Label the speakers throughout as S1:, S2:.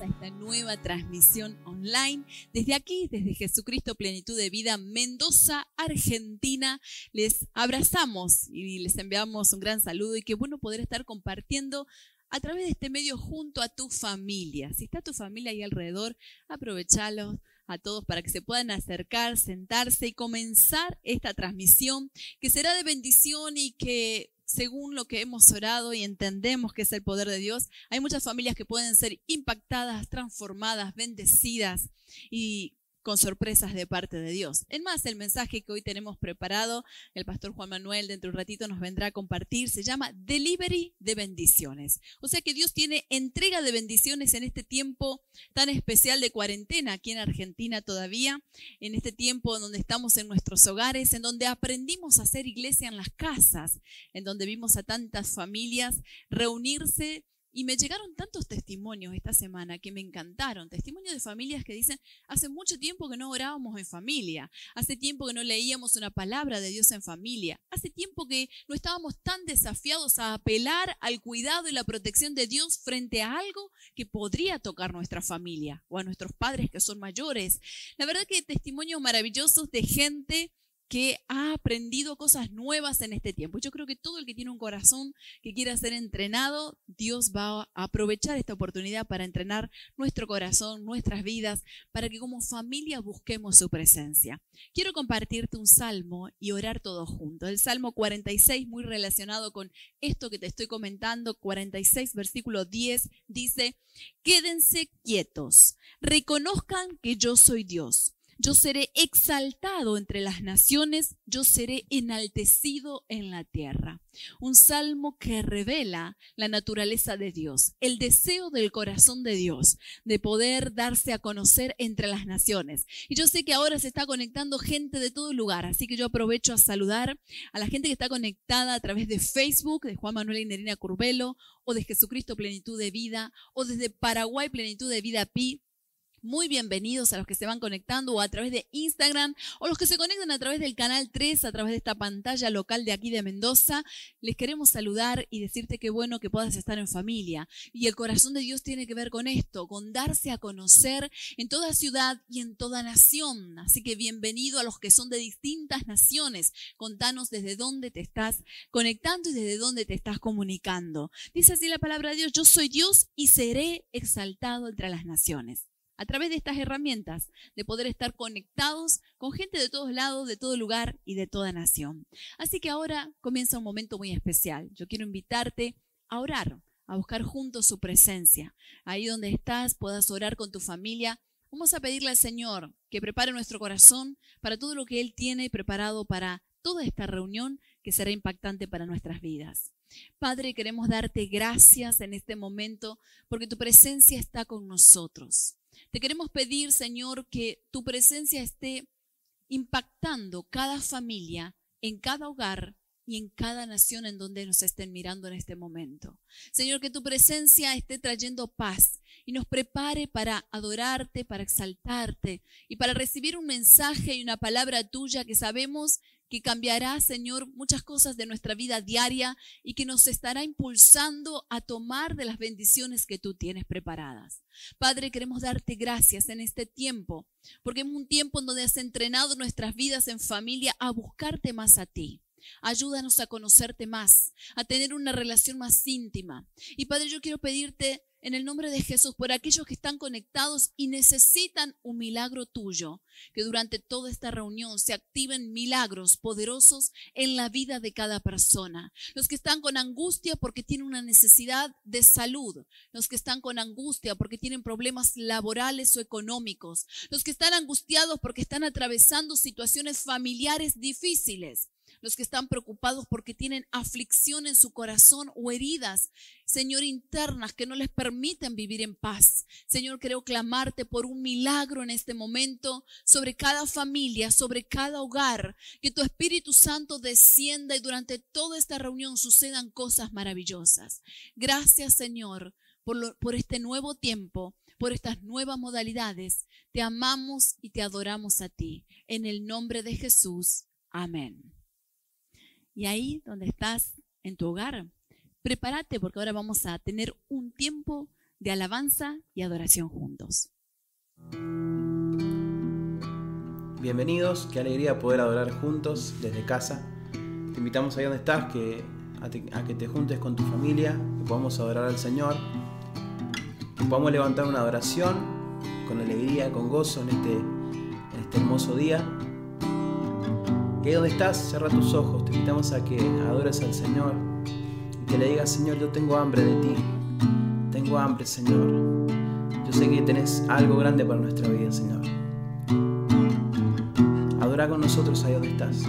S1: a esta nueva transmisión online. Desde aquí, desde Jesucristo Plenitud de Vida, Mendoza, Argentina, les abrazamos y les enviamos un gran saludo y qué bueno poder estar compartiendo a través de este medio junto a tu familia. Si está tu familia ahí alrededor, aprovechalo a todos para que se puedan acercar, sentarse y comenzar esta transmisión que será de bendición y que según lo que hemos orado y entendemos que es el poder de Dios, hay muchas familias que pueden ser impactadas, transformadas, bendecidas. Y con sorpresas de parte de Dios. En más, el mensaje que hoy tenemos preparado, el pastor Juan Manuel dentro de un ratito nos vendrá a compartir, se llama Delivery de bendiciones. O sea que Dios tiene entrega de bendiciones en este tiempo tan especial de cuarentena aquí en Argentina todavía, en este tiempo donde estamos en nuestros hogares, en donde aprendimos a hacer iglesia en las casas, en donde vimos a tantas familias reunirse y me llegaron tantos testimonios esta semana que me encantaron. Testimonios de familias que dicen, hace mucho tiempo que no orábamos en familia, hace tiempo que no leíamos una palabra de Dios en familia, hace tiempo que no estábamos tan desafiados a apelar al cuidado y la protección de Dios frente a algo que podría tocar nuestra familia o a nuestros padres que son mayores. La verdad que testimonios maravillosos de gente que ha aprendido cosas nuevas en este tiempo. Yo creo que todo el que tiene un corazón que quiera ser entrenado, Dios va a aprovechar esta oportunidad para entrenar nuestro corazón, nuestras vidas, para que como familia busquemos su presencia. Quiero compartirte un salmo y orar todos juntos. El Salmo 46, muy relacionado con esto que te estoy comentando, 46, versículo 10, dice, quédense quietos, reconozcan que yo soy Dios yo seré exaltado entre las naciones, yo seré enaltecido en la tierra. Un salmo que revela la naturaleza de Dios, el deseo del corazón de Dios de poder darse a conocer entre las naciones. Y yo sé que ahora se está conectando gente de todo lugar, así que yo aprovecho a saludar a la gente que está conectada a través de Facebook, de Juan Manuel y Nerina Curbelo, o de Jesucristo Plenitud de Vida, o desde Paraguay Plenitud de Vida Pi muy bienvenidos a los que se van conectando o a través de Instagram o los que se conectan a través del canal 3, a través de esta pantalla local de aquí de Mendoza. Les queremos saludar y decirte qué bueno que puedas estar en familia. Y el corazón de Dios tiene que ver con esto, con darse a conocer en toda ciudad y en toda nación. Así que bienvenido a los que son de distintas naciones. Contanos desde dónde te estás conectando y desde dónde te estás comunicando. Dice así la palabra de Dios, yo soy Dios y seré exaltado entre las naciones a través de estas herramientas, de poder estar conectados con gente de todos lados, de todo lugar y de toda nación. Así que ahora comienza un momento muy especial. Yo quiero invitarte a orar, a buscar juntos su presencia. Ahí donde estás, puedas orar con tu familia. Vamos a pedirle al Señor que prepare nuestro corazón para todo lo que Él tiene preparado para toda esta reunión que será impactante para nuestras vidas. Padre, queremos darte gracias en este momento porque tu presencia está con nosotros. Te queremos pedir, Señor, que tu presencia esté impactando cada familia, en cada hogar y en cada nación en donde nos estén mirando en este momento. Señor, que tu presencia esté trayendo paz y nos prepare para adorarte, para exaltarte y para recibir un mensaje y una palabra tuya que sabemos que cambiará, Señor, muchas cosas de nuestra vida diaria y que nos estará impulsando a tomar de las bendiciones que tú tienes preparadas. Padre, queremos darte gracias en este tiempo, porque es un tiempo en donde has entrenado nuestras vidas en familia a buscarte más a ti. Ayúdanos a conocerte más, a tener una relación más íntima. Y Padre, yo quiero pedirte en el nombre de Jesús por aquellos que están conectados y necesitan un milagro tuyo, que durante toda esta reunión se activen milagros poderosos en la vida de cada persona. Los que están con angustia porque tienen una necesidad de salud, los que están con angustia porque tienen problemas laborales o económicos, los que están angustiados porque están atravesando situaciones familiares difíciles los que están preocupados porque tienen aflicción en su corazón o heridas, Señor, internas que no les permiten vivir en paz. Señor, quiero clamarte por un milagro en este momento sobre cada familia, sobre cada hogar, que tu Espíritu Santo descienda y durante toda esta reunión sucedan cosas maravillosas. Gracias, Señor, por, por este nuevo tiempo por estas nuevas modalidades. Te amamos y te adoramos a ti. En el nombre de Jesús. Amén. Y ahí donde estás en tu hogar, prepárate porque ahora vamos a tener un tiempo de alabanza y adoración juntos.
S2: Bienvenidos, qué alegría poder adorar juntos desde casa. Te invitamos ahí donde estás que, a, que te juntes con tu familia, que podamos adorar al Señor, que podamos levantar una adoración con alegría, con gozo en este, en este hermoso día. Que ahí donde estás, cierra tus ojos, te invitamos a que adores al Señor y que le digas, Señor, yo tengo hambre de ti, tengo hambre, Señor. Yo sé que tenés algo grande para nuestra vida, Señor. Adora con nosotros ahí donde estás.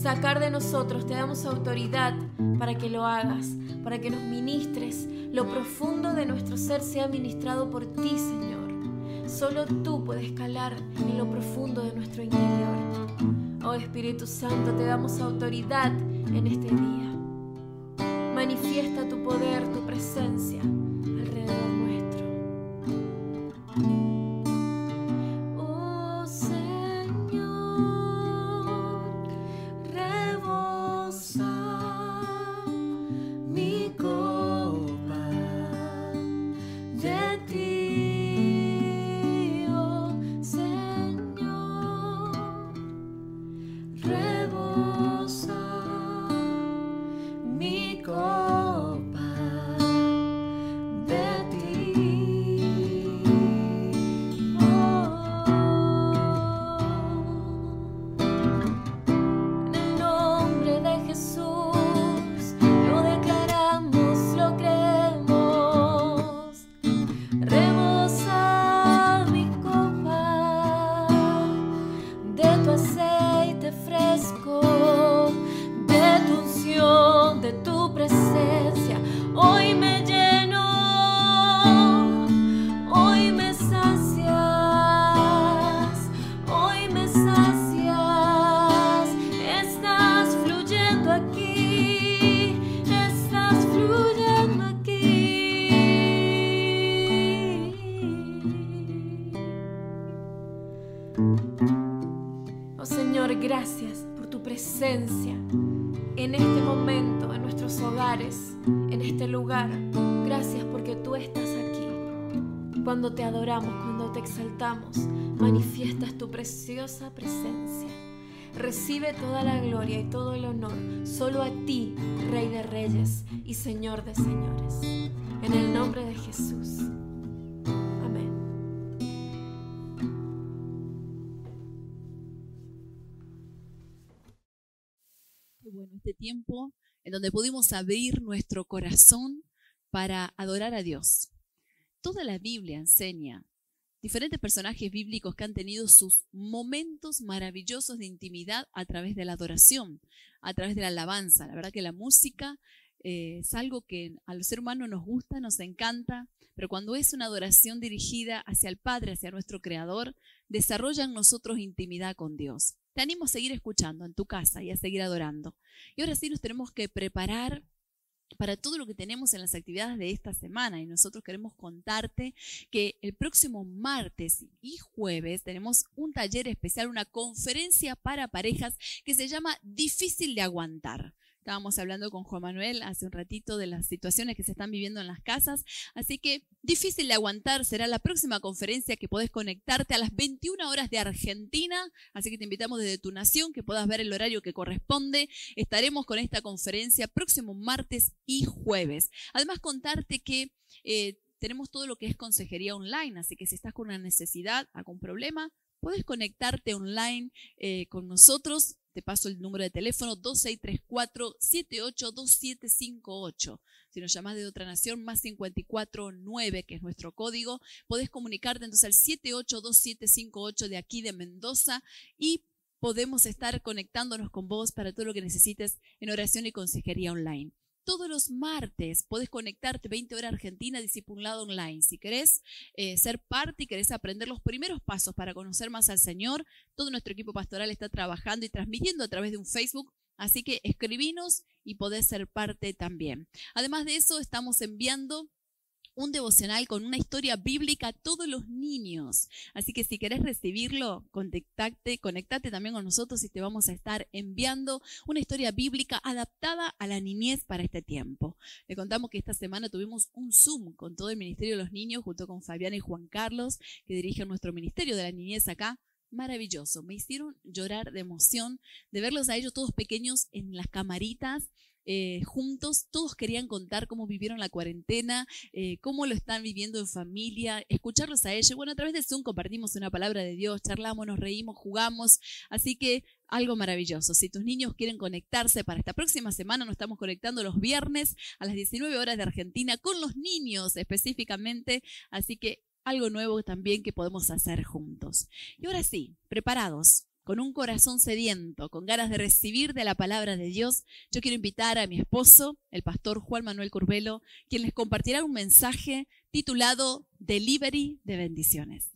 S2: sacar de nosotros. Te damos autoridad para que lo hagas, para que nos ministres. Lo profundo de nuestro ser sea ministrado por ti, Señor. Solo tú puedes calar en lo profundo de nuestro interior. Oh Espíritu Santo, te damos autoridad en este día. Manifiesta tu poder, tu presencia presencia en este momento, en nuestros hogares, en este lugar. Gracias porque tú estás aquí. Cuando te adoramos, cuando te exaltamos, manifiestas tu preciosa presencia. Recibe toda la gloria y todo el honor solo a ti, Rey de Reyes y Señor de Señores. En el nombre de Jesús.
S1: Tiempo en donde pudimos abrir nuestro corazón para adorar a Dios. Toda la Biblia enseña diferentes personajes bíblicos que han tenido sus momentos maravillosos de intimidad a través de la adoración, a través de la alabanza. La verdad que la música eh, es algo que al ser humano nos gusta, nos encanta, pero cuando es una adoración dirigida hacia el Padre, hacia nuestro Creador, desarrolla en nosotros intimidad con Dios. Te animo a seguir escuchando en tu casa y a seguir adorando. Y ahora sí nos tenemos que preparar para todo lo que tenemos en las actividades de esta semana. Y nosotros queremos contarte que el próximo martes y jueves tenemos un taller especial, una conferencia para parejas que se llama Difícil de aguantar. Estábamos hablando con Juan Manuel hace un ratito de las situaciones que se están viviendo en las casas, así que difícil de aguantar será la próxima conferencia que podés conectarte a las 21 horas de Argentina, así que te invitamos desde tu nación que puedas ver el horario que corresponde. Estaremos con esta conferencia próximo martes y jueves. Además contarte que eh, tenemos todo lo que es consejería online, así que si estás con una necesidad, algún problema, puedes conectarte online eh, con nosotros te paso el número de teléfono 2634-782758. Si nos llamas de otra nación, más 549, que es nuestro código, podés comunicarte entonces al 782758 de aquí de Mendoza y podemos estar conectándonos con vos para todo lo que necesites en oración y consejería online. Todos los martes podés conectarte 20 horas Argentina Discipulado Online. Si querés eh, ser parte y querés aprender los primeros pasos para conocer más al Señor, todo nuestro equipo pastoral está trabajando y transmitiendo a través de un Facebook. Así que escribinos y podés ser parte también. Además de eso, estamos enviando un devocional con una historia bíblica a todos los niños. Así que si querés recibirlo, contactate, conectate también con nosotros y te vamos a estar enviando una historia bíblica adaptada a la niñez para este tiempo. Le contamos que esta semana tuvimos un Zoom con todo el Ministerio de los Niños junto con Fabián y Juan Carlos, que dirigen nuestro Ministerio de la Niñez acá maravilloso. Me hicieron llorar de emoción de verlos a ellos todos pequeños en las camaritas. Eh, juntos, todos querían contar cómo vivieron la cuarentena, eh, cómo lo están viviendo en familia, escucharlos a ellos. Bueno, a través de Zoom compartimos una palabra de Dios, charlamos, nos reímos, jugamos. Así que algo maravilloso. Si tus niños quieren conectarse para esta próxima semana, nos estamos conectando los viernes a las 19 horas de Argentina con los niños específicamente. Así que algo nuevo también que podemos hacer juntos. Y ahora sí, preparados con un corazón sediento, con ganas de recibir de la palabra de Dios, yo quiero invitar a mi esposo, el pastor Juan Manuel Curbelo, quien les compartirá un mensaje titulado Delivery de bendiciones.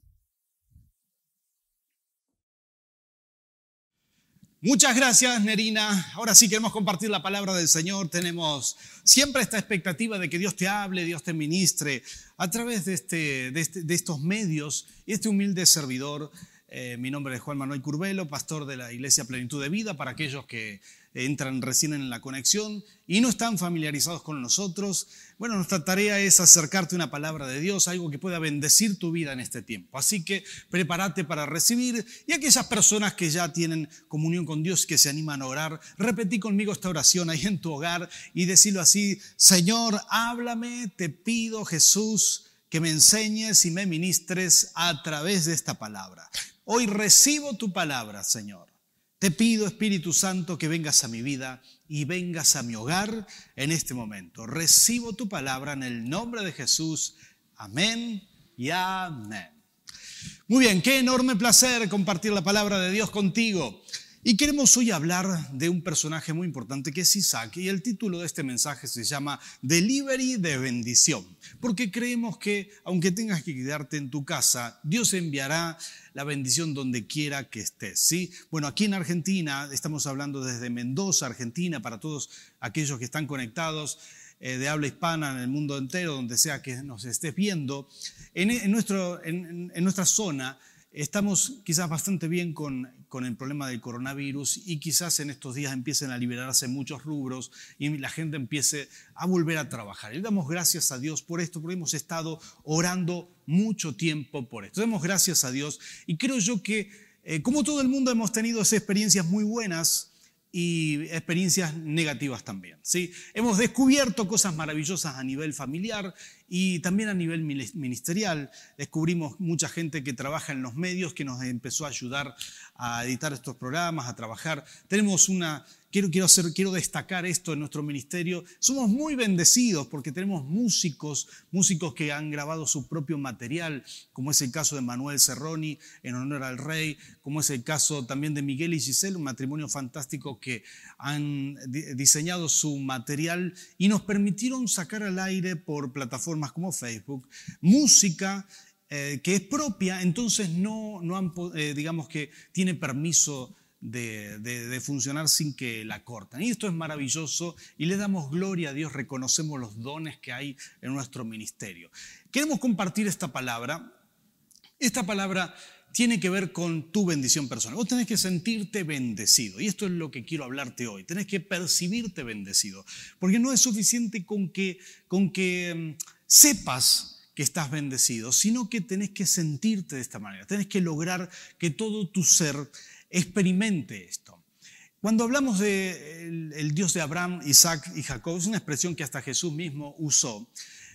S3: Muchas gracias, Nerina. Ahora sí queremos compartir la palabra del Señor. Tenemos siempre esta expectativa de que Dios te hable, Dios te ministre a través de, este, este, de estos medios y este humilde servidor eh, mi nombre es Juan Manuel Curbelo, pastor de la Iglesia Plenitud de Vida, para aquellos que entran recién en la conexión y no están familiarizados con nosotros. Bueno, nuestra tarea es acercarte una palabra de Dios, algo que pueda bendecir tu vida en este tiempo. Así que prepárate para recibir y aquellas personas que ya tienen comunión con Dios, que se animan a orar, repetí conmigo esta oración ahí en tu hogar y decirlo así, Señor, háblame, te pido Jesús que me enseñes y me ministres a través de esta palabra. Hoy recibo tu palabra, Señor. Te pido, Espíritu Santo, que vengas a mi vida y vengas a mi hogar en este momento. Recibo tu palabra en el nombre de Jesús. Amén y amén. Muy bien, qué enorme placer compartir la palabra de Dios contigo. Y queremos hoy hablar de un personaje muy importante que es Isaac y el título de este mensaje se llama Delivery de bendición, porque creemos que aunque tengas que quedarte en tu casa, Dios enviará la bendición donde quiera que estés, ¿sí? Bueno, aquí en Argentina, estamos hablando desde Mendoza, Argentina, para todos aquellos que están conectados eh, de habla hispana en el mundo entero, donde sea que nos estés viendo, en, nuestro, en nuestra zona, Estamos quizás bastante bien con, con, el problema del coronavirus y quizás en estos días empiecen a liberarse muchos rubros y la gente empiece a volver a trabajar. Y damos gracias a Dios por esto, porque hemos estado orando mucho tiempo por esto. Damos gracias a Dios y creo yo que, eh, como todo el mundo, hemos tenido esas experiencias muy buenas y experiencias negativas también. ¿sí? Hemos descubierto cosas maravillosas a nivel familiar y también a nivel ministerial. Descubrimos mucha gente que trabaja en los medios, que nos empezó a ayudar a editar estos programas, a trabajar. Tenemos una Quiero, quiero, hacer, quiero destacar esto en nuestro ministerio. Somos muy bendecidos porque tenemos músicos, músicos que han grabado su propio material, como es el caso de Manuel Cerroni en honor al rey, como es el caso también de Miguel y Giselle, un matrimonio fantástico que han diseñado su material y nos permitieron sacar al aire por plataformas como Facebook música eh, que es propia, entonces no, no han, eh, digamos que tiene permiso de, funcionar sin que la corten. Y esto es maravilloso y le damos gloria a Dios, reconocemos los dones que hay en nuestro ministerio. Queremos compartir esta palabra. Esta palabra tiene que ver con tu bendición personal. Vos tenés que sentirte bendecido. Y esto es lo que quiero hablarte hoy. Tenés que percibirte bendecido. Porque no es suficiente con que, con que mm, sepas que estás bendecido, sino que tenés que sentirte de esta manera. Tenés que lograr que todo tu ser experimente esto. Cuando hablamos del el Dios de Abraham, Isaac y Jacob, es una expresión que hasta Jesús mismo usó,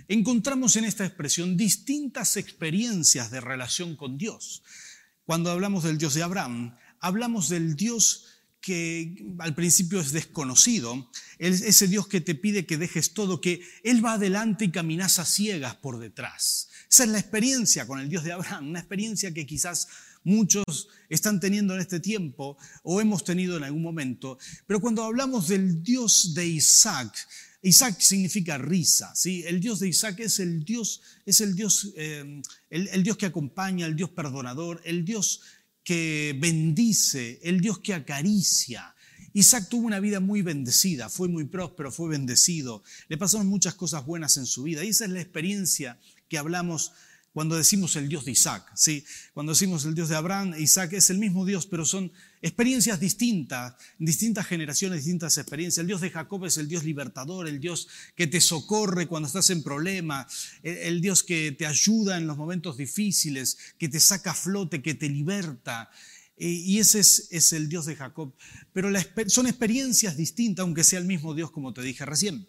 S3: encontramos en esta expresión distintas experiencias de relación con Dios. Cuando hablamos del Dios de Abraham, hablamos del Dios que al principio es desconocido, ese Dios que te pide que dejes todo, que Él va adelante y caminas a ciegas por detrás. Esa es la experiencia con el Dios de Abraham, una experiencia que quizás muchos están teniendo en este tiempo o hemos tenido en algún momento. Pero cuando hablamos del Dios de Isaac, Isaac significa risa, ¿sí? El Dios de Isaac es el Dios, es el Dios, eh, el, Dios que acompaña, el Dios perdonador, el Dios que bendice, el Dios que acaricia. Isaac tuvo una vida muy bendecida, fue muy próspero, fue bendecido, le pasaron muchas cosas buenas en su vida y esa es la experiencia que hablamos cuando decimos el Dios de Isaac, ¿sí? Cuando decimos el Dios de Abraham, Isaac es el mismo Dios, pero son experiencias distintas, distintas generaciones, distintas experiencias. El Dios de Jacob es el Dios libertador, el Dios que te socorre cuando estás en problema, el, Dios que te ayuda en los momentos difíciles, que te saca a flote, que te liberta. Y ese es, el Dios de Jacob. Pero son experiencias distintas, aunque sea el mismo Dios, como te dije recién.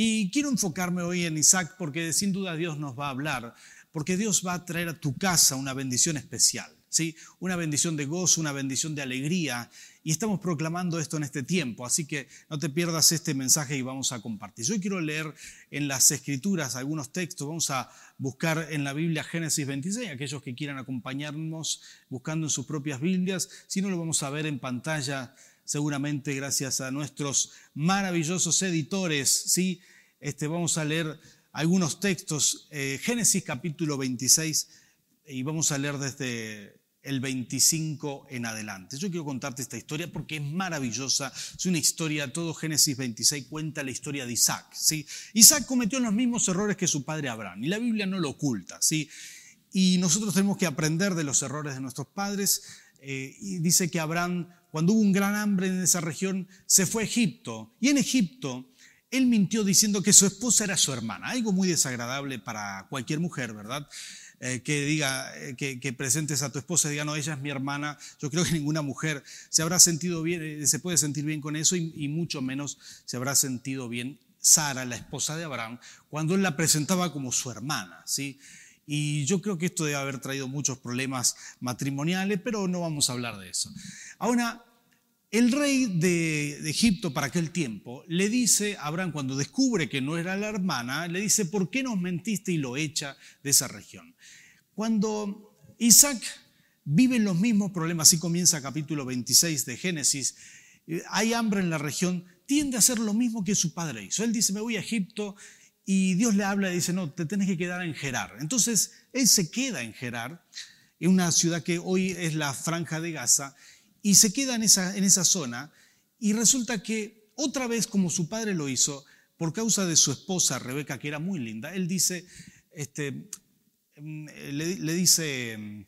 S3: Y quiero enfocarme hoy en Isaac porque sin duda Dios nos va a hablar porque Dios va a traer a tu casa una bendición especial, ¿sí? Una bendición de gozo, una bendición de alegría. y estamos proclamando esto en este tiempo, así que no te pierdas este mensaje y vamos a compartir. Yo quiero leer en las escrituras algunos textos, vamos a buscar en la Biblia Génesis 26, aquellos que quieran acompañarnos buscando en sus propias Biblias, si no lo vamos a ver en pantalla seguramente gracias a nuestros maravillosos editores, ¿sí? Este, vamos a leer algunos textos, eh, Génesis capítulo 26, y vamos a leer desde el 25 en adelante. Yo quiero contarte esta historia porque es maravillosa, es una historia, todo Génesis 26 cuenta la historia de Isaac. Isaac cometió los mismos errores que su padre Abraham y la Biblia no lo oculta. ¿sí? Y nosotros tenemos que aprender de los errores de nuestros padres. Eh, dice que Abraham, cuando hubo un gran hambre en esa región, se fue a Egipto. Y en Egipto, él mintió diciendo que su esposa era su hermana, algo muy desagradable para cualquier mujer, ¿verdad? Eh, que diga, eh, que, presentes a tu esposa y diga, no, ella es mi hermana. Yo creo que ninguna mujer se habrá sentido bien, eh, se puede sentir bien con eso y, mucho menos se habrá sentido bien Sara, la esposa de Abraham, cuando él la presentaba como su hermana, ¿sí? Y yo creo que esto debe haber traído muchos problemas matrimoniales, pero no vamos a hablar de eso. Ahora, el rey de, Egipto para aquel tiempo le dice a Abraham, cuando descubre que no era la hermana, le dice, ¿por qué nos mentiste? Y lo echa de esa región. Cuando Isaac vive en los mismos problemas, así comienza capítulo 26 de Génesis, eh, hay hambre en la región, tiende a hacer lo mismo que su padre hizo. Él dice, me voy a Egipto y Dios le habla y dice, no, te tienes que quedar en Gerar. Entonces, él se queda en Gerar, en una ciudad que hoy es la franja de Gaza, y se queda en esa, en esa zona y resulta que otra vez, como su padre lo hizo, por causa de su esposa Rebeca, que era muy linda, él dice, este, Mm, le, dice, mm,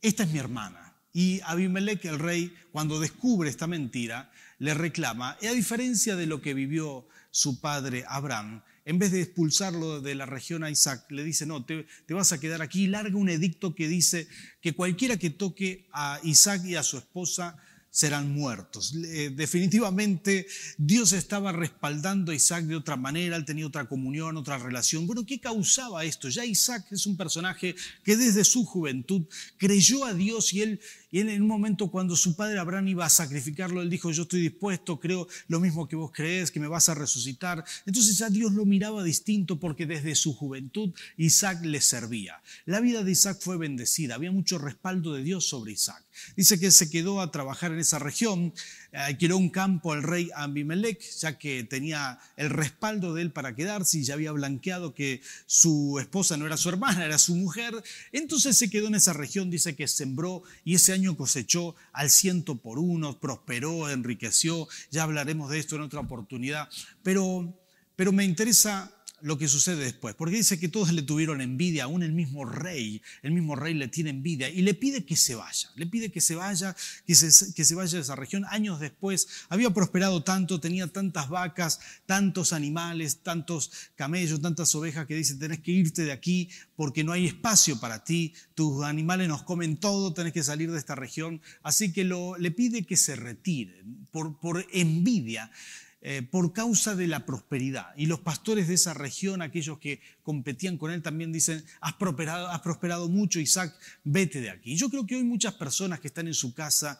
S3: esta es mi hermana. Y Abimelech, el rey, cuando descubre esta mentira, le reclama. Y a diferencia de lo que vivió su padre Abraham, en vez de expulsarlo de la región a Isaac, le dice, no, te, te, vas a quedar aquí. Larga un edicto que dice que cualquiera que toque a Isaac y a su esposa serán muertos. Definitivamente Dios estaba respaldando a Isaac de otra manera, él tenía otra comunión, otra relación. Bueno, ¿qué causaba esto? Ya Isaac es un personaje que desde su juventud creyó a Dios y él y en un momento cuando su padre Abraham iba a sacrificarlo, él dijo, yo estoy dispuesto, creo lo mismo que vos crees, que me vas a resucitar. Entonces ya Dios lo miraba distinto porque desde su juventud Isaac le servía. La vida de Isaac fue bendecida, había mucho respaldo de Dios sobre Isaac. Dice que se quedó a trabajar en esa región, alquiló un campo al rey Abimelech, ya que tenía el respaldo de él para quedarse y ya había blanqueado que su esposa no era su hermana, era su mujer. Entonces se quedó en esa región, dice que sembró y ese año cosechó al ciento por uno, prosperó, enriqueció. Ya hablaremos de esto en otra oportunidad. Pero, pero me interesa lo que sucede después, porque dice que todos le tuvieron envidia, aún el mismo rey, el mismo rey le tiene envidia y le pide que se vaya, le pide que se vaya, que se, que se vaya de esa región. Años después había prosperado tanto, tenía tantas vacas, tantos animales, tantos camellos, tantas ovejas que dice, tenés que irte de aquí porque no hay espacio para ti, tus animales nos comen todo, tenés que salir de esta región. Así que le pide que se retire por, por envidia. Eh, por causa de la prosperidad. Y los pastores de esa región, aquellos que competían con él, también dicen, has prosperado, has prosperado mucho, Isaac, vete de aquí. Y yo creo que hoy muchas personas que están en su casa,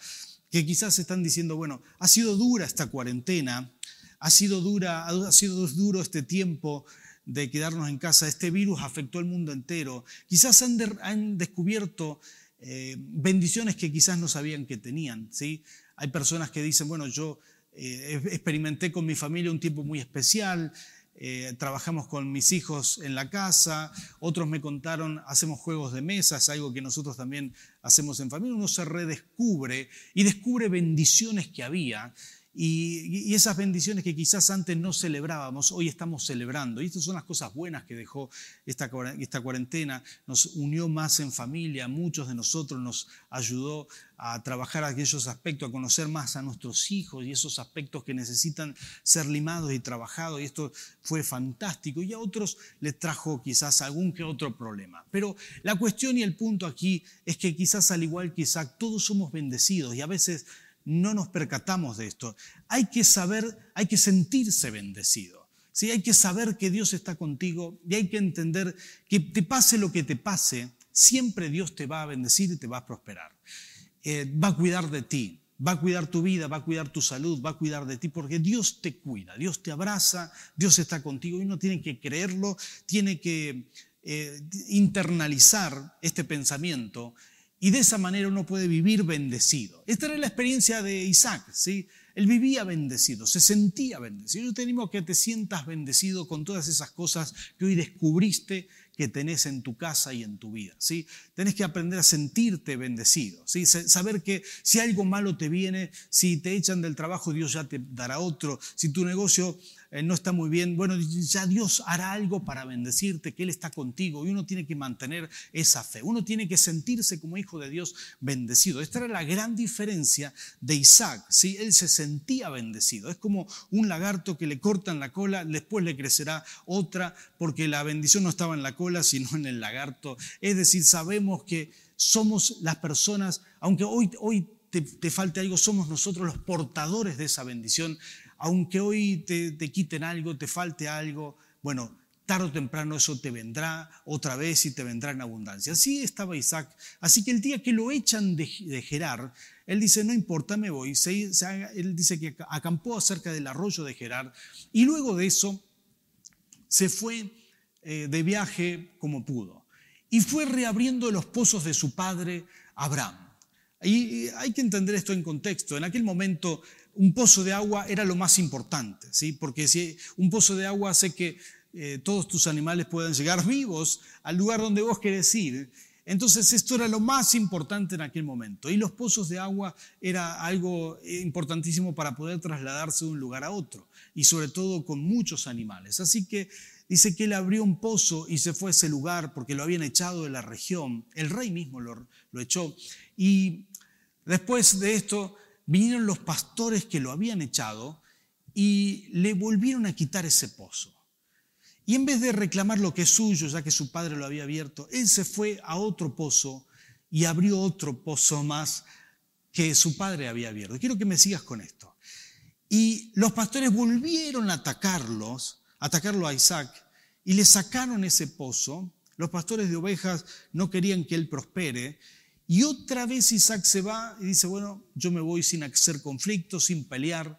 S3: que quizás están diciendo, bueno, ha sido dura esta cuarentena, ha sido, dura, ha sido duro este tiempo de quedarnos en casa, este virus afectó al mundo entero, quizás han, descubierto eh, bendiciones que quizás no sabían que tenían. ¿sí? Hay personas que dicen, bueno, yo eh, experimenté con mi familia un tiempo muy especial, eh, trabajamos con mis hijos en la casa, otros me contaron, hacemos juegos de mesa, es algo que nosotros también hacemos en familia, uno se redescubre y descubre bendiciones que había y, esas bendiciones que quizás antes no celebrábamos, hoy estamos celebrando. Y estas son las cosas buenas que dejó esta, esta cuarentena. Nos unió más en familia, muchos de nosotros nos ayudó a trabajar aquellos aspectos, a conocer más a nuestros hijos y esos aspectos que necesitan ser limados y trabajados. Y esto fue fantástico. Y a otros les trajo quizás algún que otro problema. Pero la cuestión y el punto aquí es que quizás al igual que Isaac, todos somos bendecidos y a veces no nos percatamos de esto. Hay que saber, hay que sentirse bendecido. ¿sí? Hay que saber que Dios está contigo y hay que entender que te pase lo que te pase, siempre Dios te va a bendecir y te va a prosperar. Eh, va a cuidar de ti, va a cuidar tu vida, va a cuidar tu salud, va a cuidar de ti, porque Dios te cuida, Dios te abraza, Dios está contigo y uno tiene que creerlo, tiene que eh, internalizar este pensamiento y de esa manera uno puede vivir bendecido. Esta era la experiencia de Isaac, ¿sí? Él vivía bendecido, se sentía bendecido. Yo te animo a que te sientas bendecido con todas esas cosas que hoy descubriste que tenés en tu casa y en tu vida. ¿sí? Tenés que aprender a sentirte bendecido. ¿sí? Saber que si algo malo te viene, si te echan del trabajo, Dios ya te dará otro. Si tu negocio eh, no está muy bien, bueno, ya Dios hará algo para bendecirte, que Él está contigo y uno tiene que mantener esa fe, uno tiene que sentirse como hijo de Dios bendecido. Esta era la gran diferencia de Isaac, ¿sí? Él se sentía bendecido, es como un lagarto que le cortan la cola, después le crecerá otra, porque la bendición no estaba en la cola, sino en el lagarto. Es decir, sabemos que somos las personas, aunque hoy, hoy te, te, falte algo, somos nosotros los portadores de esa bendición aunque hoy te, quiten algo, te falte algo, bueno, tarde o temprano eso te vendrá otra vez y te vendrá en abundancia. Así estaba Isaac. Así que el día que lo echan de, Gerar, él dice, no importa, me voy. él dice que acampó cerca del arroyo de Gerar y luego de eso se fue eh, de viaje como pudo. Y fue reabriendo los pozos de su padre Abraham. Y hay que entender esto en contexto. En aquel momento un pozo de agua era lo más importante, ¿sí? porque si un pozo de agua hace que eh, todos tus animales puedan llegar vivos al lugar donde vos querés ir. Entonces esto era lo más importante en aquel momento. Y los pozos de agua era algo importantísimo para poder trasladarse de un lugar a otro. Y sobre todo con muchos animales. Así que dice que él abrió un pozo y se fue a ese lugar porque lo habían echado de la región. El rey mismo lo, lo echó. Y después de esto vinieron los pastores que lo habían echado y le volvieron a quitar ese pozo. Y en vez de reclamar lo que es suyo, ya que su padre lo había abierto, él se fue a otro pozo y abrió otro pozo más que su padre había abierto. Quiero que me sigas con esto. Y los pastores volvieron a atacarlos, atacarlo a Isaac, y le sacaron ese pozo. Los pastores de ovejas no querían que él prospere, y otra vez Isaac se va y dice, bueno, yo me voy sin hacer conflicto, sin pelear.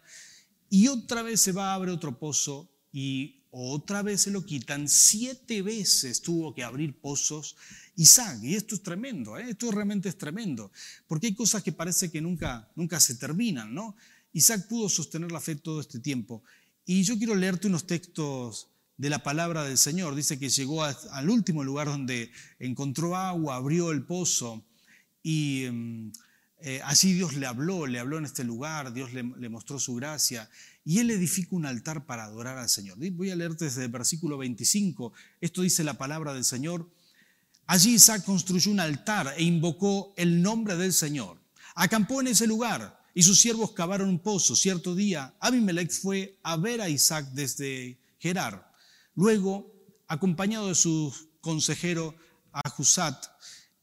S3: Y otra vez se va, abre otro pozo y otra vez se lo quitan. Siete veces tuvo que abrir pozos Isaac. Y esto es tremendo, ¿eh? esto realmente es tremendo. Porque hay cosas que parece que nunca, nunca se terminan, ¿no? Isaac pudo sostener la fe todo este tiempo. Y yo quiero leerte unos textos de la palabra del Señor. Dice que llegó al último lugar donde encontró agua, abrió el pozo y mm, eh, así Dios le habló, le habló en este lugar, Dios le, mostró su gracia. Y él edifica un altar para adorar al Señor. Voy a leerte desde el versículo 25. Esto dice la palabra del Señor. Allí Isaac construyó un altar e invocó el nombre del Señor. Acampó en ese lugar y sus siervos cavaron un pozo. Cierto día, Abimelech fue a ver a Isaac desde Gerar. Luego, acompañado de su consejero Ahusat,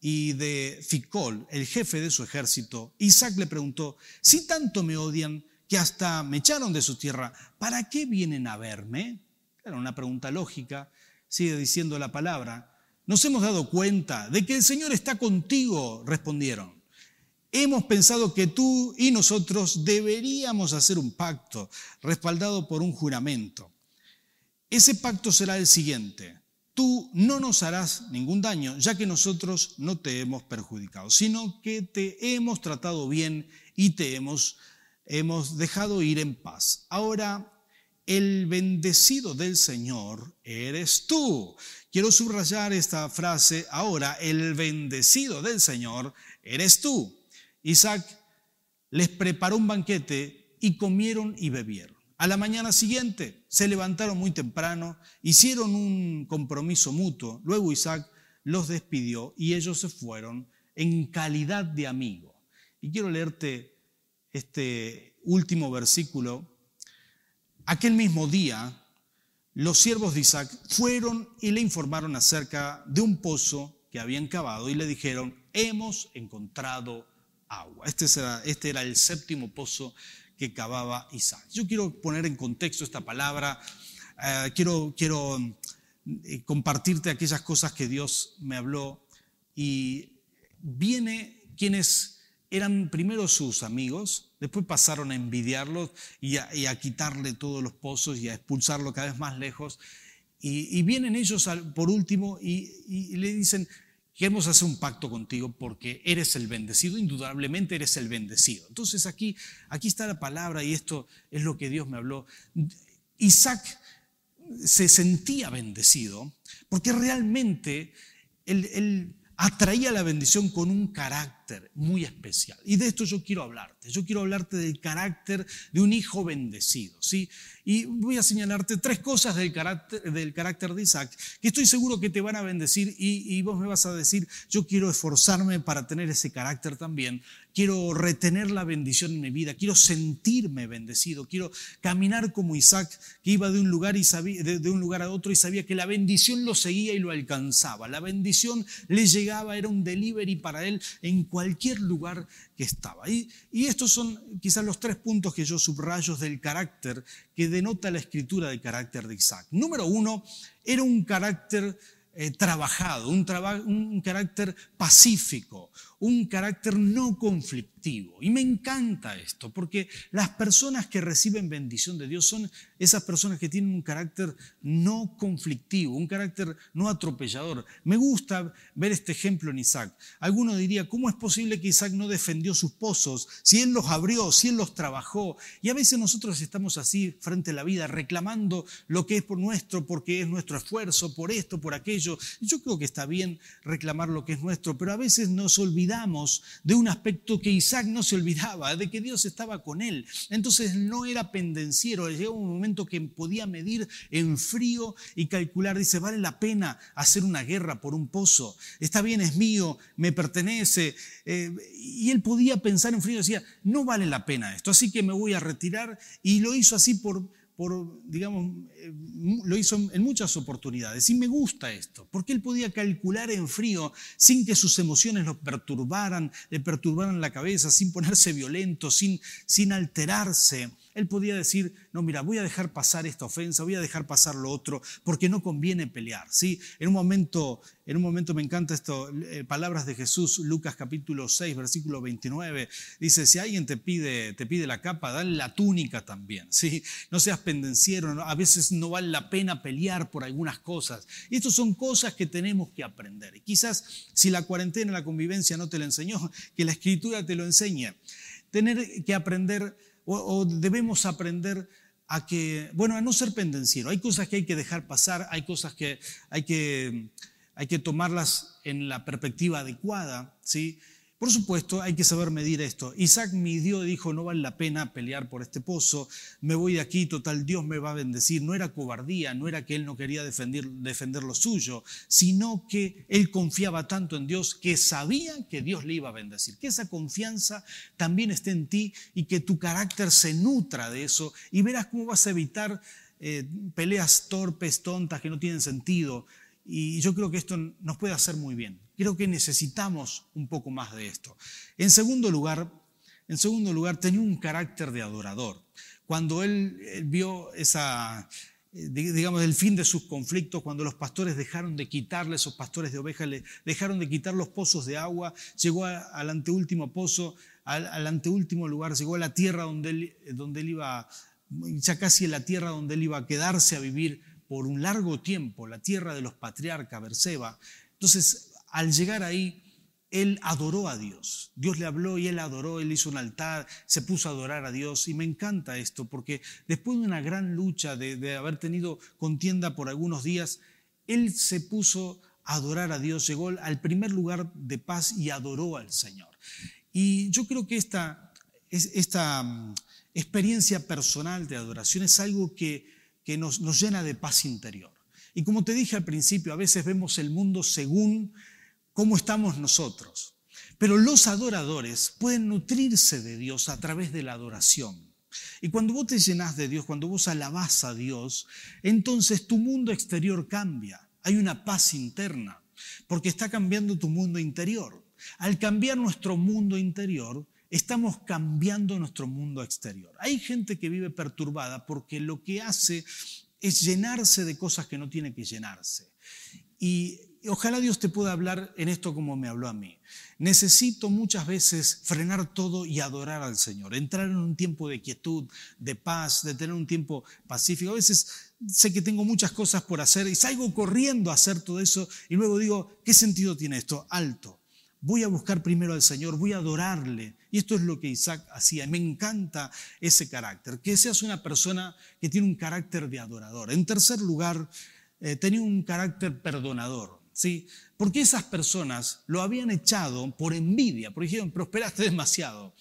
S3: y de Ficol, el jefe de su ejército, Isaac le preguntó, si tanto me odian que hasta me echaron de su tierra, ¿para qué vienen a verme? Era una pregunta lógica, sigue diciendo la palabra. Nos hemos dado cuenta de que el Señor está contigo, respondieron. Hemos pensado que tú y nosotros deberíamos hacer un pacto respaldado por un juramento. Ese pacto será el siguiente tú no nos harás ningún daño, ya que nosotros no te hemos perjudicado, sino que te hemos tratado bien y te hemos, hemos dejado ir en paz. Ahora, el bendecido del Señor eres tú. Quiero subrayar esta frase, ahora, el bendecido del Señor eres tú. Isaac les preparó un banquete y comieron y bebieron. A la mañana siguiente se levantaron muy temprano, hicieron un compromiso mutuo, luego Isaac los despidió y ellos se fueron en calidad de amigo. Y quiero leerte este último versículo. Aquel mismo día, los siervos de Isaac fueron y le informaron acerca de un pozo que habían cavado y le dijeron, hemos encontrado agua. Este era, este era el séptimo pozo que cavaba Isaac. Yo quiero poner en contexto esta palabra, eh, quiero, quiero eh, compartirte aquellas cosas que Dios me habló y viene quienes eran primero sus amigos, después pasaron a envidiarlos y a, quitarle todos los pozos y a expulsarlo cada vez más lejos. Y, vienen ellos por último y, le dicen, queremos hacer un pacto contigo porque eres el bendecido, indudablemente eres el bendecido. Entonces aquí, aquí está la palabra y esto es lo que Dios me habló. Isaac se sentía bendecido porque realmente él atraía la bendición con un carácter muy especial. Y de esto yo quiero hablarte. Yo quiero hablarte del carácter de un hijo bendecido. ¿sí? Y voy a señalarte tres cosas del carácter, del carácter de Isaac que estoy seguro que te van a bendecir y, y vos me vas a decir, yo quiero esforzarme para tener ese carácter también. Quiero retener la bendición en mi vida, quiero sentirme bendecido, quiero caminar como Isaac, que iba de un lugar, y sabía, de, un lugar a otro y sabía que la bendición lo seguía y lo alcanzaba. La bendición le llegaba, era un delivery para él en cualquier lugar que estaba. Y, y estos son quizás los tres puntos que yo subrayo del carácter que denota la escritura del carácter de Isaac. Número uno, era un carácter eh, trabajado, un, un carácter pacífico, un carácter no conflictivo. Y me encanta esto, porque las personas que reciben bendición de Dios son esas personas que tienen un carácter no conflictivo, un carácter no atropellador. Me gusta ver este ejemplo en Isaac. Alguno diría, ¿cómo es posible que Isaac no defendió sus pozos? Si él los abrió, si él los trabajó. Y a veces nosotros estamos así frente a la vida, reclamando lo que es por nuestro, porque es nuestro esfuerzo, por esto, por aquello. Yo creo que está bien reclamar lo que es nuestro, pero a veces nos olvidamos de un aspecto que Isaac no se olvidaba, de que Dios estaba con él. Entonces no era pendenciero, llegó un momento que podía medir en frío y calcular, dice, vale la pena hacer una guerra por un pozo, está bien, es mío, me pertenece. Eh, y él podía pensar en frío, decía, no vale la pena esto, así que me voy a retirar. Y lo hizo así por digamos, eh, lo hizo en muchas oportunidades. Y me gusta esto, porque él podía calcular en frío sin que sus emociones lo perturbaran, le perturbaran la cabeza, sin ponerse violento, sin, sin alterarse. Él podía decir, no, mira, voy a dejar pasar esta ofensa, voy a dejar pasar lo otro, porque no conviene pelear. ¿sí? En, un momento, en un momento me encanta esto, eh, palabras de Jesús, Lucas capítulo 6, versículo 29, dice, si alguien te pide, te pide la capa, dale la túnica también. ¿sí? No seas pendenciero, a veces no vale la pena pelear por algunas cosas. Y estas son cosas que tenemos que aprender. Y quizás si la cuarentena, la convivencia no te lo enseñó, que la escritura te lo enseñe. Tener que aprender o, debemos aprender a que, bueno, a no ser pendenciero. Hay cosas que hay que dejar pasar, hay cosas que hay que, hay que tomarlas en la perspectiva adecuada, ¿sí? Por supuesto, hay que saber medir esto. Isaac midió y dijo, no vale la pena pelear por este pozo, me voy de aquí, total, Dios me va a bendecir. No era cobardía, no era que él no quería defender, defender lo suyo, sino que él confiaba tanto en Dios que sabía que Dios le iba a bendecir. Que esa confianza también esté en ti y que tu carácter se nutra de eso y verás cómo vas a evitar eh, peleas torpes, tontas, que no tienen sentido. Y yo creo que esto nos puede hacer muy bien. Creo que necesitamos un poco más de esto. En segundo lugar, en segundo lugar tenía un carácter de adorador. Cuando él, vio esa, eh, digamos, el fin de sus conflictos, cuando los pastores dejaron de quitarle, esos pastores de ovejas, le dejaron de quitar los pozos de agua, llegó al anteúltimo pozo, al, anteúltimo lugar, llegó a la tierra donde él, donde él iba, ya casi en la tierra donde él iba a quedarse a vivir por un largo tiempo, la tierra de los patriarcas, Berseba. Entonces, al llegar ahí, él adoró a Dios. Dios le habló y él adoró, él hizo un altar, se puso a adorar a Dios. Y me encanta esto, porque después de una gran lucha, de, haber tenido contienda por algunos días, él se puso a adorar a Dios, llegó al primer lugar de paz y adoró al Señor. Y yo creo que esta, esta mm, experiencia personal de adoración es algo que, que nos, llena de paz interior. Y como te dije al principio, a veces vemos el mundo según cómo estamos nosotros. Pero los adoradores pueden nutrirse de Dios a través de la adoración. Y cuando vos te llenas de Dios, cuando vos alabás a Dios, entonces tu mundo exterior cambia. Hay una paz interna, porque está cambiando tu mundo interior. Al cambiar nuestro mundo interior, estamos cambiando nuestro mundo exterior. Hay gente que vive perturbada porque lo que hace es llenarse de cosas que no tiene que llenarse. Y ojalá Dios te pueda hablar en esto como me habló a mí. Necesito muchas veces frenar todo y adorar al Señor, entrar en un tiempo de quietud, de paz, de tener un tiempo pacífico. A veces sé que tengo muchas cosas por hacer y salgo corriendo a hacer todo eso y luego digo, ¿qué sentido tiene esto? Alto. Voy a buscar primero al Señor, voy a adorarle. Y esto es lo que Isaac hacía. Me encanta ese carácter, que seas una persona que tiene un carácter de adorador. En tercer lugar, eh, tenía un carácter perdonador. ¿sí? Porque esas personas lo habían echado por envidia, porque dijeron, prosperaste demasiado.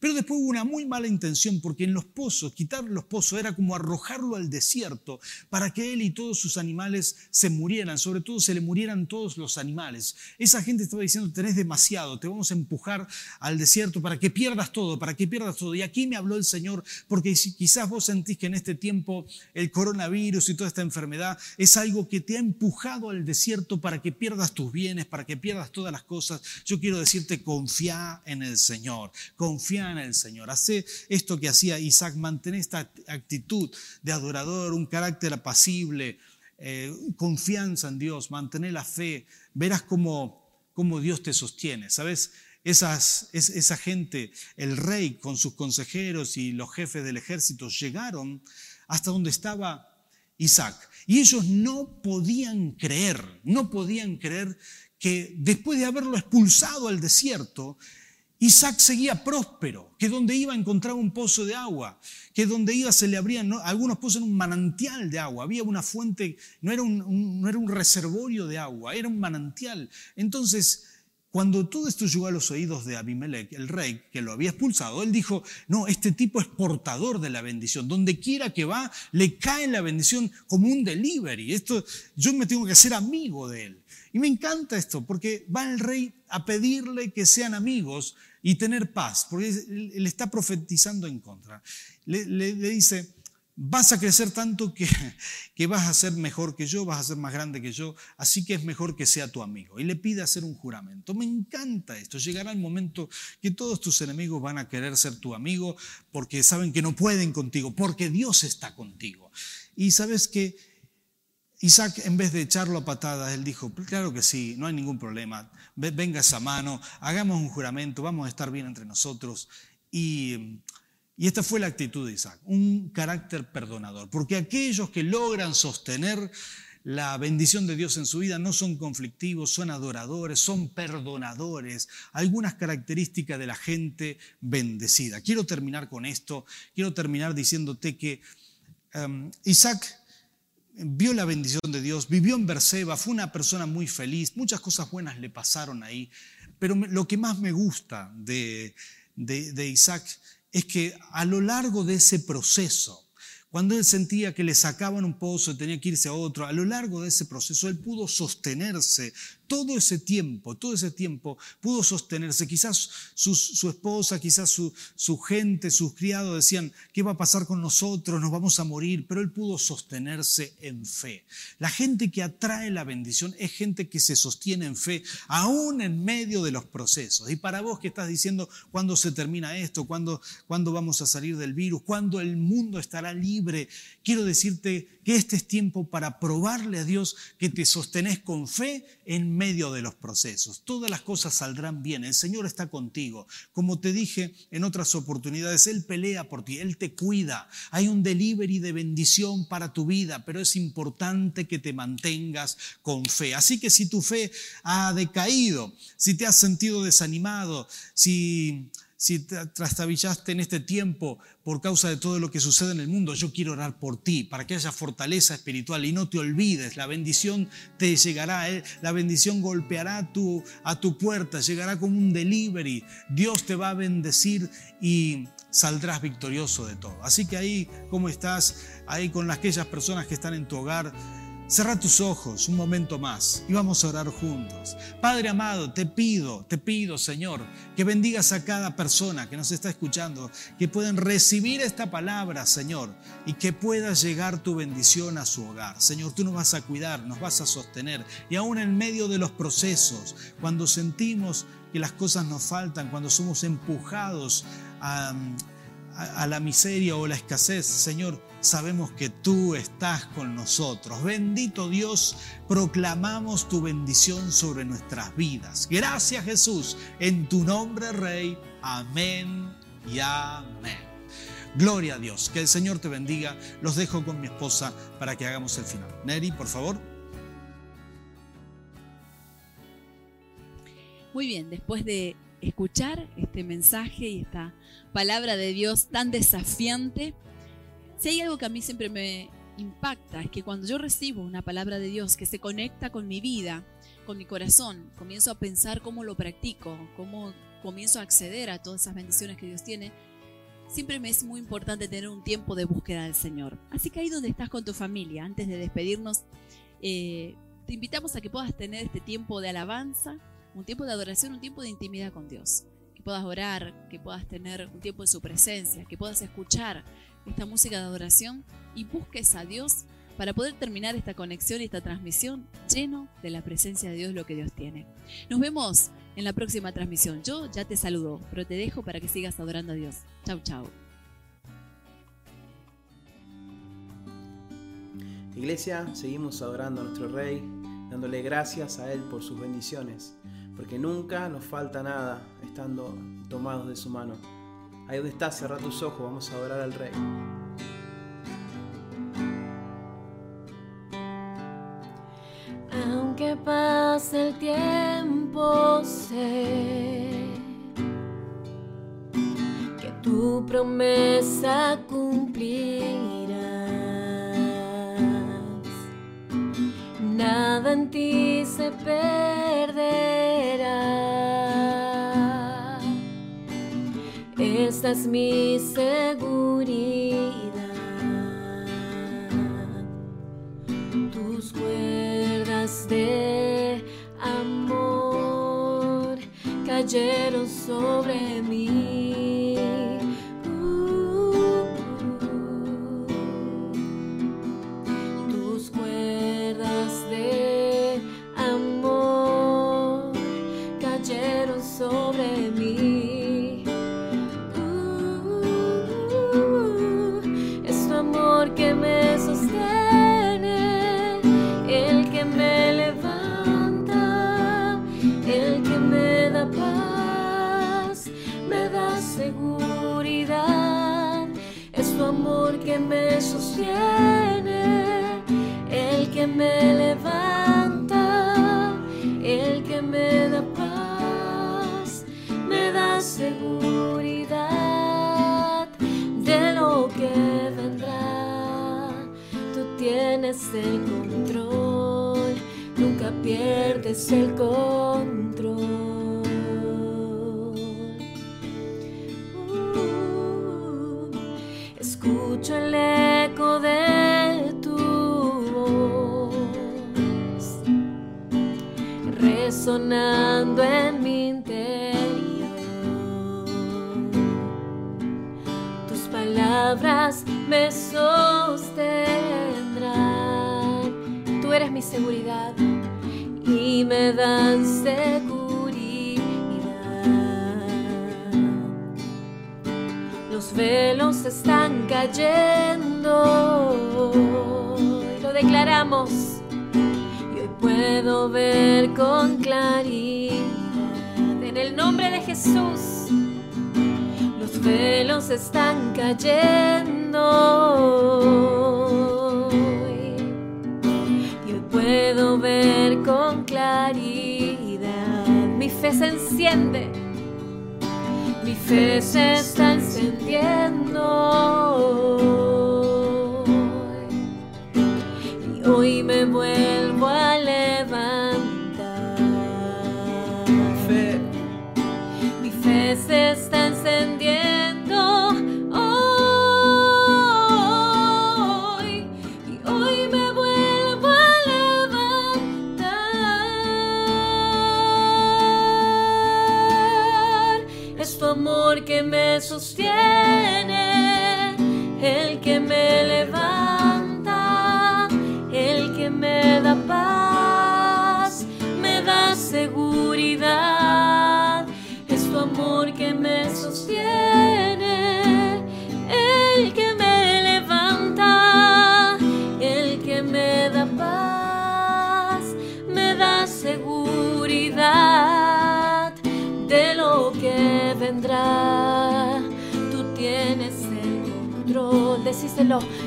S3: Pero después hubo una muy mala intención porque en los pozos, quitar los pozos era como arrojarlo al desierto para que él y todos sus animales se murieran, sobre todo se le murieran todos los animales. Esa gente estaba diciendo, tenés demasiado, te vamos a empujar al desierto para que pierdas todo, para que pierdas todo. Y aquí me habló el Señor porque quizás vos sentís que en este tiempo el coronavirus y toda esta enfermedad es algo que te ha empujado al desierto para que pierdas bienes, para que pierdas todas las cosas. Yo quiero decirte, confía en el Señor, confía en el Señor. Hace esto que hacía Isaac, mantén esta actitud de adorador, un carácter apacible, eh, confianza en Dios, mantener la fe. Verás cómo, cómo Dios te sostiene. ¿Sabes? Esas, esa gente, el rey con sus consejeros y los jefes del ejército llegaron hasta donde estaba Isaac. Y ellos no podían creer, no podían creer que después de haberlo expulsado al desierto, Isaac seguía próspero, que donde iba encontraba un pozo de agua, que donde iba se le abrían algunos pozos en un manantial de agua, había una fuente, no era un, no era un reservorio de agua, era un manantial. Entonces, cuando todo esto llegó a los oídos de Abimelech, el rey que lo había expulsado, él dijo, no, este tipo es portador de la bendición, donde quiera que va, le cae la bendición como un delivery. Esto, yo me tengo que hacer amigo de él. Y me encanta esto, porque va el rey a pedirle que sean amigos y tener paz, porque él está profetizando en contra. Le, dice, vas a crecer tanto que, que, vas a ser mejor que yo, vas a ser más grande que yo, así que es mejor que sea tu amigo. Y le pide hacer un juramento. Me encanta esto. Llegará el momento que todos tus enemigos van a querer ser tu amigo porque saben que no pueden contigo, porque Dios está contigo. Y sabes que Isaac, en vez de echarlo a patadas, él dijo, claro que sí, no hay ningún problema, venga esa mano, hagamos un juramento, vamos a estar bien entre nosotros. Y, y esta fue la actitud de Isaac, un carácter perdonador, porque aquellos que logran sostener la bendición de Dios en su vida no son conflictivos, son adoradores, son perdonadores, algunas características de la gente bendecida. Quiero terminar con esto, quiero terminar diciéndote que um, Isaac vio la bendición de Dios, vivió en Berseba, fue una persona muy feliz, muchas cosas buenas le pasaron ahí, pero lo que más me gusta de, de Isaac es que a lo largo de ese proceso, cuando él sentía que le sacaban un pozo y tenía que irse a otro, a lo largo de ese proceso él pudo sostenerse todo ese tiempo, todo ese tiempo pudo sostenerse. Quizás su, esposa, quizás su, gente, sus criados decían, ¿qué va a pasar con nosotros? Nos vamos a morir, pero él pudo sostenerse en fe. La gente que atrae la bendición es gente que se sostiene en fe, aún en medio de los procesos. Y para vos que estás diciendo, ¿cuándo se termina esto? ¿Cuándo, ¿Cuándo vamos a salir del virus? ¿Cuándo el mundo estará libre? Quiero decirte que este es tiempo para probarle a Dios que te sostenés con fe en medio de los procesos. Todas las cosas saldrán bien. El Señor está contigo. Como te dije en otras oportunidades, Él pelea por ti, Él te cuida. Hay un delivery de bendición para tu vida, pero es importante que te mantengas con fe. Así que si tu fe ha decaído, si te has sentido desanimado, si si te trastabillaste en este tiempo por causa de todo lo que sucede en el mundo, yo quiero orar por ti, para que haya fortaleza espiritual y no te olvides, la bendición te llegará, eh, la bendición golpeará a tu, a tu puerta, llegará como un delivery, Dios te va a bendecir y saldrás victorioso de todo. Así que ahí, ¿cómo estás? Ahí con aquellas personas que están en tu hogar, Cerra tus ojos un momento más y vamos a orar juntos. Padre amado, te pido, te pido, Señor, que bendigas a cada persona que nos está escuchando, que puedan recibir esta palabra, Señor, y que pueda llegar tu bendición a su hogar. Señor, tú nos vas a cuidar, nos vas a sostener y aún en medio de los procesos, cuando sentimos que las cosas nos faltan, cuando somos empujados a a, la miseria o la escasez, Señor, sabemos que tú estás con nosotros. Bendito Dios, proclamamos tu bendición sobre nuestras vidas. Gracias Jesús, en tu nombre Rey. Amén y amén. Gloria a Dios, que el Señor te bendiga. Los dejo con mi esposa para que hagamos el final. Neri, por favor.
S1: Muy bien, después de escuchar este mensaje y esta palabra de Dios tan desafiante, si hay algo que a mí siempre me impacta es que cuando yo recibo una palabra de Dios que se conecta con mi vida, con mi corazón, comienzo a pensar cómo lo practico, cómo comienzo a acceder a todas esas bendiciones que Dios tiene, siempre me es muy importante tener un tiempo de búsqueda del Señor. Así que ahí donde estás con tu familia, antes de despedirnos, eh, te invitamos a que puedas tener este tiempo de alabanza, un tiempo de adoración, un tiempo de intimidad con Dios. Que puedas orar, que puedas tener un tiempo en su presencia, que puedas escuchar esta música de adoración y busques a Dios para poder terminar esta conexión y esta transmisión lleno de la presencia de Dios, lo que Dios tiene. Nos vemos en la próxima transmisión. Yo ya te saludo, pero te dejo para que sigas adorando a Dios. Chau, chau.
S4: Iglesia, seguimos adorando a nuestro Rey, dándole gracias a Él por sus bendiciones, porque nunca nos falta nada estando tomados de su mano. Ahí donde estás, cerra tus ojos, vamos a adorar al Rey.
S2: Aunque pase el tiempo, sé que tu promesa cumplirás. Nada en ti se perderá. Esta es mi seguridad. tus cuerdas de amor cayeron sobre mí. El control, nunca pierdes el control. Uh, escucho el eco de tu voz resonando en mi interior. Tus palabras me sostendrán. Seguridad y me dan seguridad. Los velos están cayendo y lo declaramos. Y hoy puedo ver con claridad en el nombre de Jesús. Los velos están cayendo. Puedo ver con claridad. Mi fe se enciende. Mi fe se está encendiendo. Y hoy me vuelvo a levantar.
S4: Fe,
S2: Mi fe se está me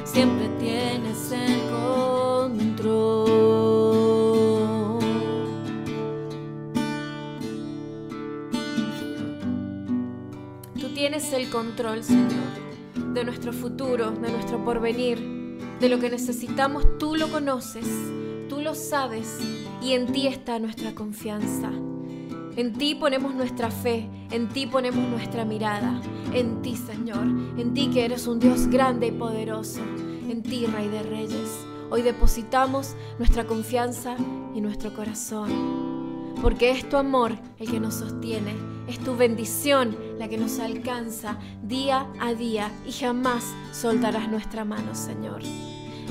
S2: siempre tienes el control. Tú tienes el control, Señor, de nuestro futuro, de nuestro porvenir, de lo que necesitamos, tú lo conoces, tú lo sabes y en ti está nuestra confianza. En ti ponemos nuestra fe, en ti ponemos nuestra mirada, en ti Señor, en ti que eres un Dios grande y poderoso, en ti Rey de Reyes. Hoy depositamos nuestra confianza y nuestro corazón, porque es tu amor el que nos sostiene, es tu bendición la que nos alcanza día a día y jamás soltarás nuestra mano, Señor.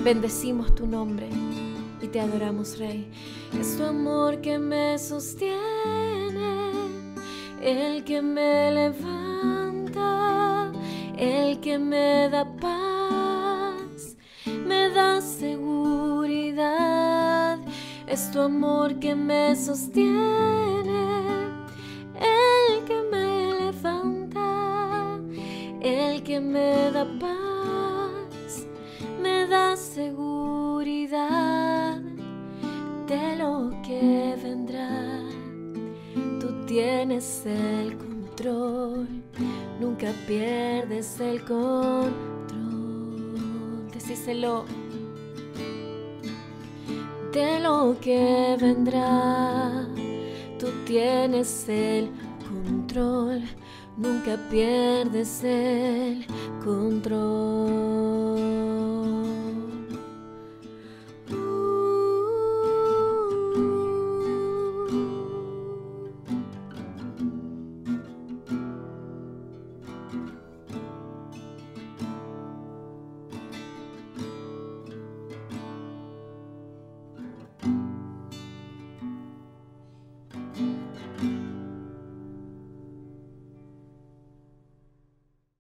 S2: Bendecimos tu nombre y te adoramos, Rey. Es tu amor que me sostiene el que me levanta, el que me da paz, me da seguridad, es tu amor que me sostiene, el que me levanta, el que me da paz, me da seguridad de lo que vendrá tienes el control, nunca pierdes el control. Decíselo de lo que vendrá, tú tienes el control, nunca pierdes el control.